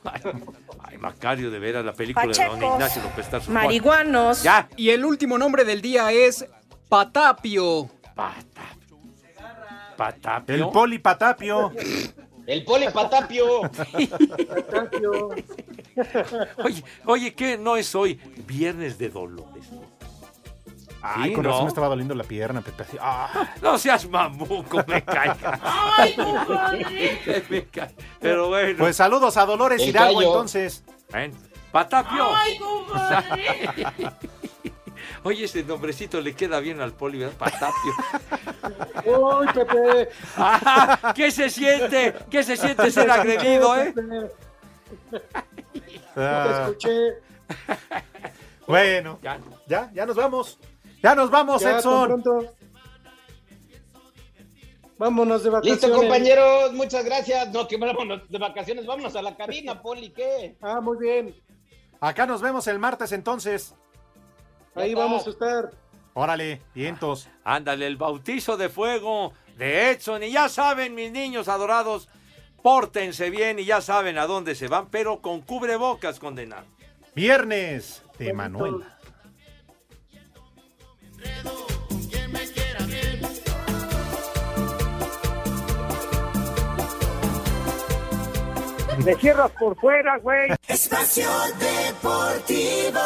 Ay, Macario, de veras, la película de Don. Ignacio López Tarso. Marihuanos. Ya. Y el último nombre del día es Patapio. Patapio. El polipatapio. El polipatapio. Oye, oye, ¿qué no es hoy? Viernes de Dolores. Ay, Sí, con ¿no? razón me estaba doliendo la pierna, Pepe. ah. No seas mamuco, me caiga. Me cae. Pero bueno. Pues saludos a Dolores Hidalgo, entonces. Ven, Patapio. Ay, compadre. Oye, ese nombrecito le queda bien al poli, ¿verdad? Patapio. Uy, Pepe. Ah, ¿Qué se siente? ¿Qué se siente ser agredido, eh? Ah. Te escuché. Bueno, Ya. ya, ya nos vamos. Ya nos vamos, Ya, Edson. Vámonos de vacaciones. Listo, compañeros, muchas gracias. No, que vámonos de vacaciones, vámonos a la cabina, Poli, ¿qué? Ah, muy bien. Acá nos vemos el martes entonces. Ahí está. vamos a estar. Órale, vientos. Ándale, el bautizo de fuego de Edson. Y ya saben, mis niños adorados, pórtense bien y ya saben a dónde se van, pero con cubrebocas condenados. Viernes de Manuel. Me cierras por fuera, güey. Espacio Deportivo.